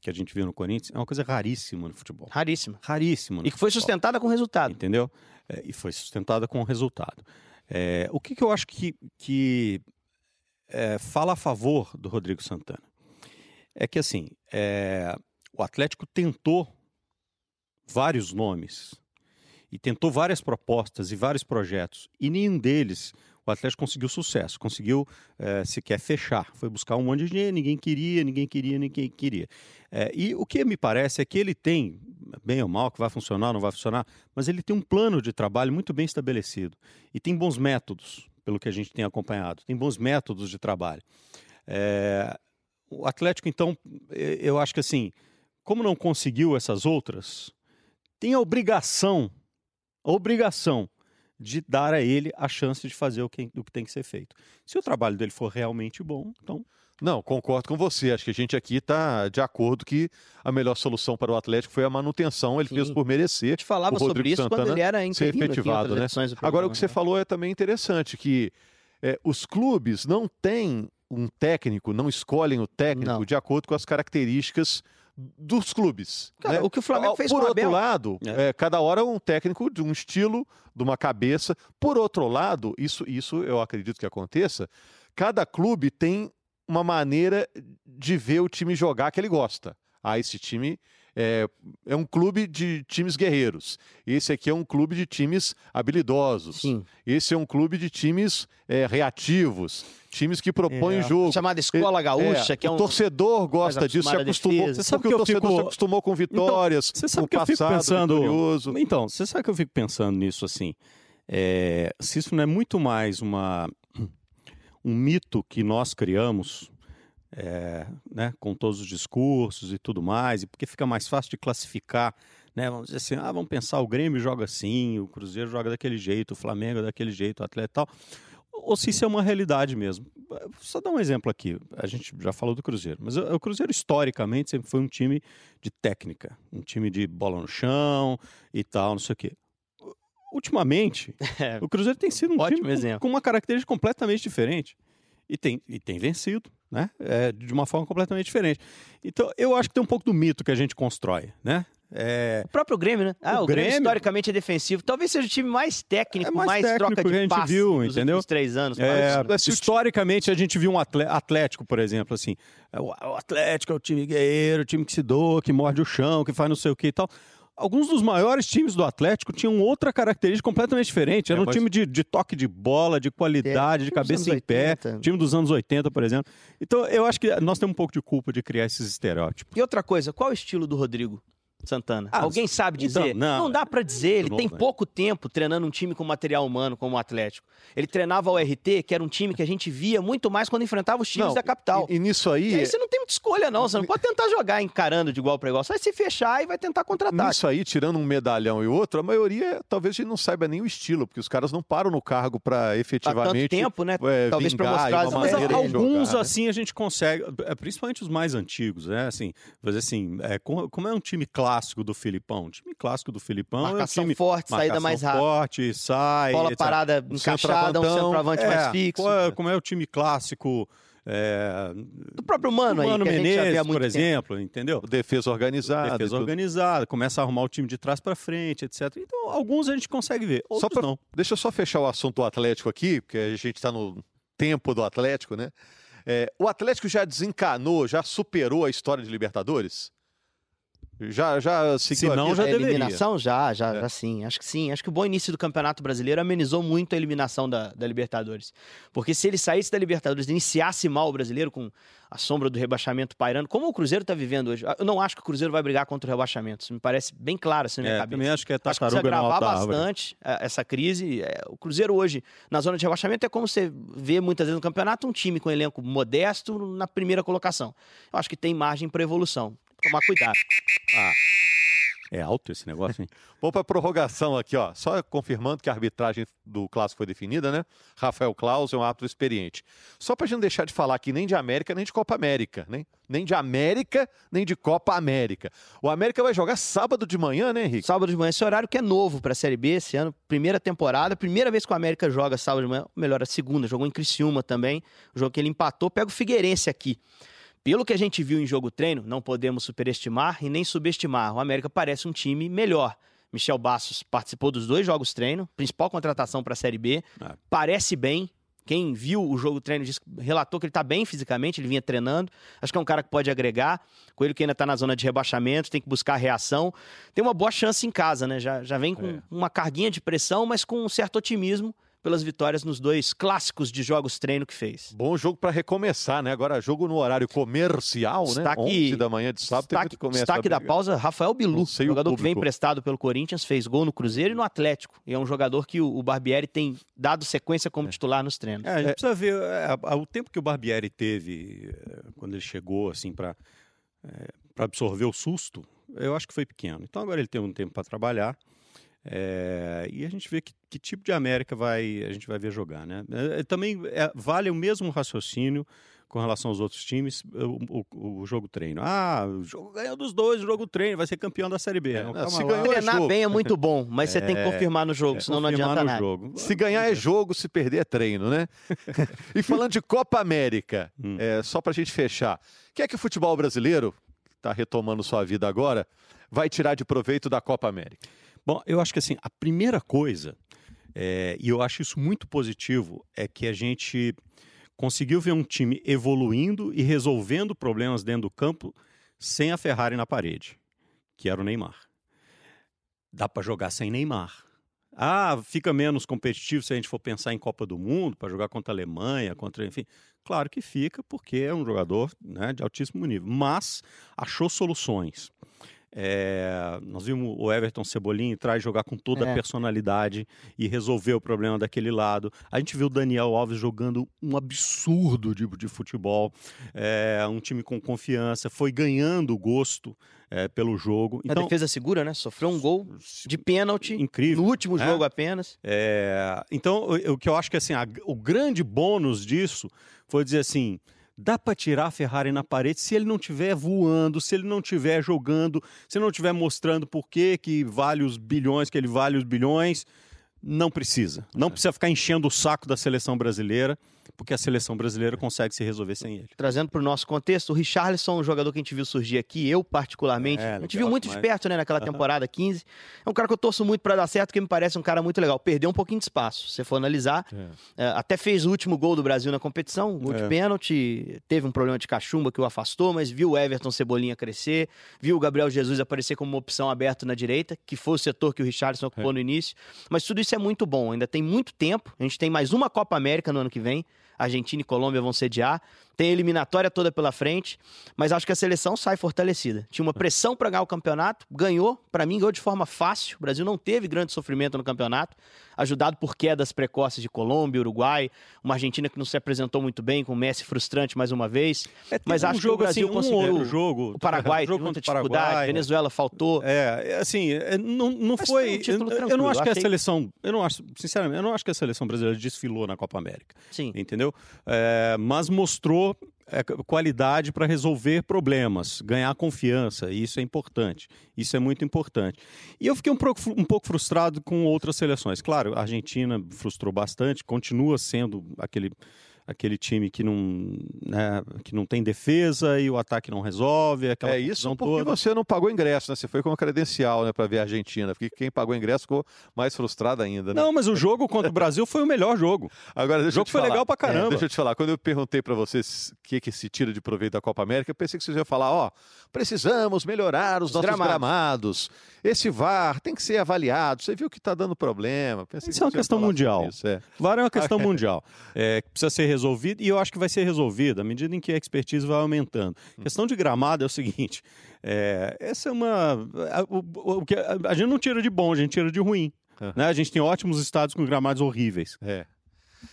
que a gente viu no Corinthians, é uma coisa raríssima no futebol.
Raríssima.
Raríssima.
e que foi sustentada com resultado.
Entendeu? É, e foi sustentada com resultado. É, o que, que, eu acho que, que é, fala a favor do Rodrigo Santana é que assim é, o Atlético tentou vários nomes e tentou várias propostas e vários projetos e nenhum deles o Atlético conseguiu sucesso, conseguiu é, sequer fechar. Foi buscar um monte de dinheiro, ninguém queria, ninguém queria, ninguém queria. É, e o que me parece é que ele tem, bem ou mal, que vai funcionar, não vai funcionar, mas ele tem um plano de trabalho muito bem estabelecido e tem bons métodos pelo que a gente tem acompanhado. Tem bons métodos de trabalho. É, o Atlético, então, eu acho que assim, como não conseguiu essas outras, tem a obrigação, a obrigação de dar a ele a chance de fazer o que, o que tem que ser feito. Se o trabalho dele for realmente bom, então
não, concordo com você. Acho que a gente aqui está de acordo que a melhor solução para o Atlético foi a manutenção. Ele Sim. fez por merecer. A
gente falava sobre isso
Santana
quando ele era
ser efetivado, né? Agora, o que você falou é também interessante, que é, os clubes não têm um técnico, não escolhem o técnico não. de acordo com as características dos clubes.
Cara,
né?
O que o Flamengo fez
Por
o
outro lado, é. É, cada hora é um técnico de um estilo, de uma cabeça. Por outro lado, isso, isso eu acredito que aconteça, cada clube tem uma maneira de ver o time jogar que ele gosta. Ah, esse time é, é, um clube de times guerreiros. Esse aqui é um clube de times habilidosos. Sim. Esse é um clube de times é, reativos. Times que propõem é. jogo.
Chamada Escola Gaúcha,
é,
que é um.
O torcedor gosta disso, se acostumou. Você sabe que o torcedor fico... se acostumou com vitórias. Então, você sabe que eu fico
pensando.
Vitorioso.
Então, você sabe que eu fico pensando nisso assim. É, se isso não é muito mais uma um mito que nós criamos é, né, com todos os discursos e tudo mais, e porque fica mais fácil de classificar, né, vamos dizer assim, ah, vamos pensar, o Grêmio joga assim, o Cruzeiro joga daquele jeito, o Flamengo daquele jeito, o atleta e tal, ou se isso é uma realidade mesmo. Só dar um exemplo aqui, a gente já falou do Cruzeiro, mas o Cruzeiro historicamente sempre foi um time de técnica, um time de bola no chão e tal, não sei o quê. Ultimamente, é. o Cruzeiro tem sido um
Ótimo
time com, com, uma característica completamente diferente. E tem, e tem vencido, né? É, de uma forma completamente diferente. Então, eu acho que tem um pouco do mito que a gente constrói, né?
É... O próprio Grêmio, né? Ah, o, o Grêmio, Grêmio, historicamente é defensivo. Talvez seja o time mais técnico, é mais, mais técnico troca de que a gente passes viu, entendeu? Nos três anos.
É, historicamente, a gente viu um Atlético, por exemplo, assim. É, o Atlético é o time guerreiro, o time que se doa, que morde o chão, que faz não sei o que e tal alguns dos maiores times do Atlético tinham outra característica completamente diferente. Era é, um time de, de, toque de bola, de qualidade, é, de cabeça em 80. pé. Time dos anos 80, por exemplo. Então, eu acho que nós temos um pouco de culpa de criar esses estereótipos.
E outra coisa, qual é o estilo do Rodrigo? Santana? Ah, Alguém sabe então, dizer? Então, não, não dá para dizer. Ele tem pouco tempo treinando um time com material humano como o Atlético. Ele treinava o RT, que era um time que a gente via muito mais quando enfrentava os times não, da capital.
E, e nisso aí.
E aí você não tem muita escolha, não. Você não pode tentar jogar encarando de igual para igual. Você vai se fechar e vai tentar contratar.
Nisso aí, tirando um medalhão e outro, a maioria talvez a gente não saiba nem o estilo, porque os caras não param no cargo para efetivamente. Há tanto
tempo, né? É, talvez para mostrar
uma Mas alguns, jogar, né? assim, né? a gente consegue, é, principalmente os mais antigos, né? Assim, fazer assim, é, como é um time clássico do Filipão. O time clássico do Filipão
marcação
é um time
forte, saída mais rápida.
forte, sai.
Bola etc. parada encaixada, um centroavante é, mais fixo.
É, como é o time clássico. É,
do próprio Mano,
aí,
Mano
Menezes, por exemplo, entendeu?
Defesa organizada.
Defesa organizada, começa a arrumar o time de trás para frente, etc. Então, alguns a gente consegue ver, outros
pra,
não.
Deixa eu só fechar o assunto do Atlético aqui, porque a gente está no tempo do Atlético, né? É, o Atlético já desencanou, já superou a história de Libertadores? Já, já
seguiu Se não, já a eliminação? Já, já, é. já sim. Acho que sim. Acho que o bom início do Campeonato Brasileiro amenizou muito a eliminação da, da Libertadores. Porque se ele saísse da Libertadores e iniciasse mal o brasileiro, com a sombra do rebaixamento pairando, como o Cruzeiro está vivendo hoje, eu não acho que o Cruzeiro vai brigar contra o rebaixamento. Isso me parece bem claro assim na minha é, cabeça.
Também acho que é
acho que precisa gravar bastante é, essa crise. É, o Cruzeiro hoje, na zona de rebaixamento, é como você vê muitas vezes no campeonato um time com um elenco modesto na primeira colocação. Eu acho que tem margem para evolução tomar cuidado.
Ah. É alto esse negócio, hein? *laughs*
Vamos para a prorrogação aqui, ó. Só confirmando que a arbitragem do clássico foi definida, né? Rafael Claus é um árbitro experiente. Só para a gente não deixar de falar aqui nem de América, nem de Copa América, né? Nem de América, nem de Copa América. O América vai jogar sábado de manhã, né, Henrique?
Sábado de manhã, esse horário que é novo para a Série B esse ano, primeira temporada, primeira vez que o América joga sábado de manhã, melhor, a segunda, jogou em Criciúma também, o jogo que ele empatou, pega o Figueirense aqui. Pelo que a gente viu em jogo treino, não podemos superestimar e nem subestimar. O América parece um time melhor. Michel Bassos participou dos dois jogos treino, principal contratação para a Série B. É. Parece bem. Quem viu o jogo treino disse, relatou que ele está bem fisicamente, ele vinha treinando. Acho que é um cara que pode agregar. Coelho que ainda está na zona de rebaixamento, tem que buscar reação. Tem uma boa chance em casa, né? Já, já vem com é. uma carguinha de pressão, mas com um certo otimismo pelas vitórias nos dois clássicos de jogos treino que fez.
Bom jogo para recomeçar, né? Agora jogo no horário comercial, destaque, né? 11 da manhã de sábado
destaque, tem. Destaque da pausa, Rafael Bilu, jogador que vem emprestado pelo Corinthians, fez gol no Cruzeiro e no Atlético. E é um jogador que o, o Barbieri tem dado sequência como é. titular nos treinos.
É, a gente é. precisa ver é, o tempo que o Barbieri teve é, quando ele chegou assim para é, para absorver o susto, eu acho que foi pequeno. Então agora ele tem um tempo para trabalhar. É, e a gente vê que, que, tipo de América vai a gente vai ver jogar, né? É, também é, vale o mesmo raciocínio com relação aos outros times, o, o, o, jogo treino. Ah, o jogo ganha dos dois, o jogo treino, vai ser campeão da Série B. É,
não, se ganhar *laughs* Treinar é bem é muito bom, mas você tem que é, confirmar no jogo, senão não adianta nada.
Jogo. Se ganhar é jogo, se perder é treino, né? *laughs* e falando de Copa América, hum. só para a gente fechar, o que é que o futebol brasileiro, que está retomando sua vida agora, vai tirar de proveito da Copa América?
Bom, eu acho que assim, a primeira coisa, é, e eu acho isso muito positivo, é que a gente conseguiu ver um time evoluindo e resolvendo problemas dentro do campo sem a Ferrari na parede, que era o Neymar. Dá para jogar sem Neymar. Ah, fica menos competitivo se a gente for pensar em Copa do Mundo, para jogar contra a Alemanha, contra, enfim. Claro que fica, porque é um jogador né, de altíssimo nível. Mas achou soluções. É, nós vimos o Everton Cebolinha entrar e jogar com toda é. a personalidade e resolver o problema daquele lado. A gente viu o Daniel Alves jogando um absurdo de, de futebol, é, um time com confiança, foi ganhando gosto é, pelo jogo.
Então, a defesa segura, né? Sofreu um gol de pênalti incrível no último né? jogo apenas.
É, então, o, o, que eu acho que assim, a, o grande bônus disso foi dizer assim Dá para tirar a Ferrari na parede se ele não estiver voando, se ele não estiver jogando, se ele não estiver mostrando por que, que vale os bilhões, que ele vale os bilhões. Não precisa. Não precisa ficar enchendo o saco da seleção brasileira, porque a seleção brasileira consegue se resolver sem ele.
Trazendo para o nosso contexto, o Richarlison, um jogador que a gente viu surgir aqui, eu particularmente,
É,
a gente viu muito
demais.
de perto né, naquela temporada 15. É um cara que eu torço muito para dar certo, porque me parece um cara muito legal. Perdeu um pouquinho de espaço, se você for analisar. É, até fez o último gol do Brasil na competição, gol de
É.
pênalti. Teve um problema de cachumba que o afastou, mas viu o Everton Cebolinha crescer, viu o Gabriel Jesus aparecer como uma opção aberta na direita, que foi o setor que o Richarlison ocupou no início. Mas tudo isso é muito bom, ainda tem muito tempo. A gente tem mais uma Copa América no ano que vem. Argentina e Colômbia vão sediar. Tem a eliminatória toda pela frente, mas acho que a seleção sai fortalecida. Tinha uma pressão para ganhar o campeonato, ganhou, para mim ganhou de forma fácil. O Brasil não teve grande sofrimento no campeonato, ajudado por quedas precoces de Colômbia, Uruguai, uma Argentina que não se apresentou muito bem, com o Messi frustrante mais uma vez. mas
um
acho
jogo
que o Brasil
assim, um
conseguiu.
outro jogo.
O Paraguai *laughs*
jogo
teve muita dificuldade,
Paraguai,
Venezuela faltou.
É, é, assim, é, não, não
Mas
foi.
um título
eu, eu não acho que a
achei-
seleção. Eu não acho, sinceramente, eu não acho que a seleção brasileira desfilou na Copa América.
Sim.
Entendeu? É, mas mostrou é, qualidade para resolver problemas, ganhar confiança, e isso é importante. Isso é muito importante. E eu fiquei um pouco, um pouco frustrado com outras seleções. Claro, a Argentina frustrou bastante, continua sendo aquele aquele time que não, né, que não tem defesa e o ataque não resolve,
É isso porque
toda.
você não pagou ingresso, né? Você foi com a credencial, né, para ver a Argentina. Porque quem pagou ingresso ficou mais frustrado ainda, né?
Não, mas o jogo contra o Brasil foi o melhor jogo. *laughs*
Agora,
O jogo foi
falar.
legal pra caramba.
É, deixa eu te falar. Quando eu perguntei para vocês o que, que se tira de proveito da Copa América, eu pensei que vocês iam falar: ó, precisamos melhorar os,
Os
nossos
gramados.
gramados. Esse VAR tem que ser avaliado. Você viu que está dando problema. Pensei
Isso
que
é uma questão mundial.
Isso, é.
VAR é uma questão *laughs* mundial. É, precisa ser resolvida e eu acho que vai ser resolvida à medida em que a expertise vai aumentando. A questão de gramado é o seguinte: é, essa é uma. A, o- o que a, a gente não tira de bom, a gente tira de ruim.
É.
Né? A gente tem ótimos estados com gramados horríveis.
É.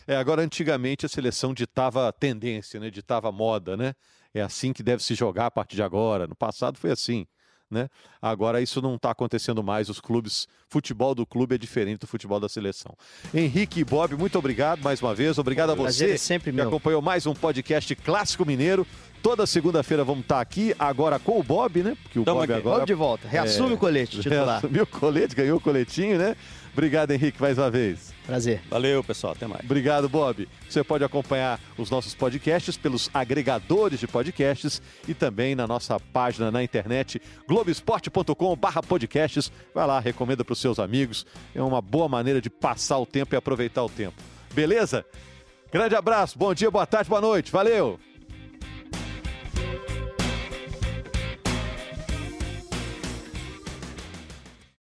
É, agora, antigamente a seleção ditava tendência, né? ditava moda, né? É assim que deve se jogar a partir de agora. No passado foi assim, né? Agora isso não está acontecendo mais. Os clubes, futebol do clube é diferente do futebol da seleção. Henrique e Bob, muito obrigado mais uma vez. Obrigado a você
é sempre
que
meu.
acompanhou mais um podcast Clássico Mineiro. Toda segunda-feira vamos estar aqui, agora com o Bob, né? Porque o
Tamo
Bob
aqui.
agora
Vamos de volta. Reassume
É.
o colete titular.
assumiu o colete, ganhou o coletinho, né? Obrigado, Henrique, mais uma vez.
Prazer.
Valeu, pessoal. Até mais.
Obrigado, Bob. Você pode acompanhar os nossos podcasts pelos agregadores de podcasts e também na nossa página na internet globesport.com/barra podcasts. Vai lá, recomenda para os seus amigos. É uma boa maneira de passar o tempo e aproveitar o tempo. Beleza? Grande abraço, bom dia, boa tarde, boa noite. Valeu!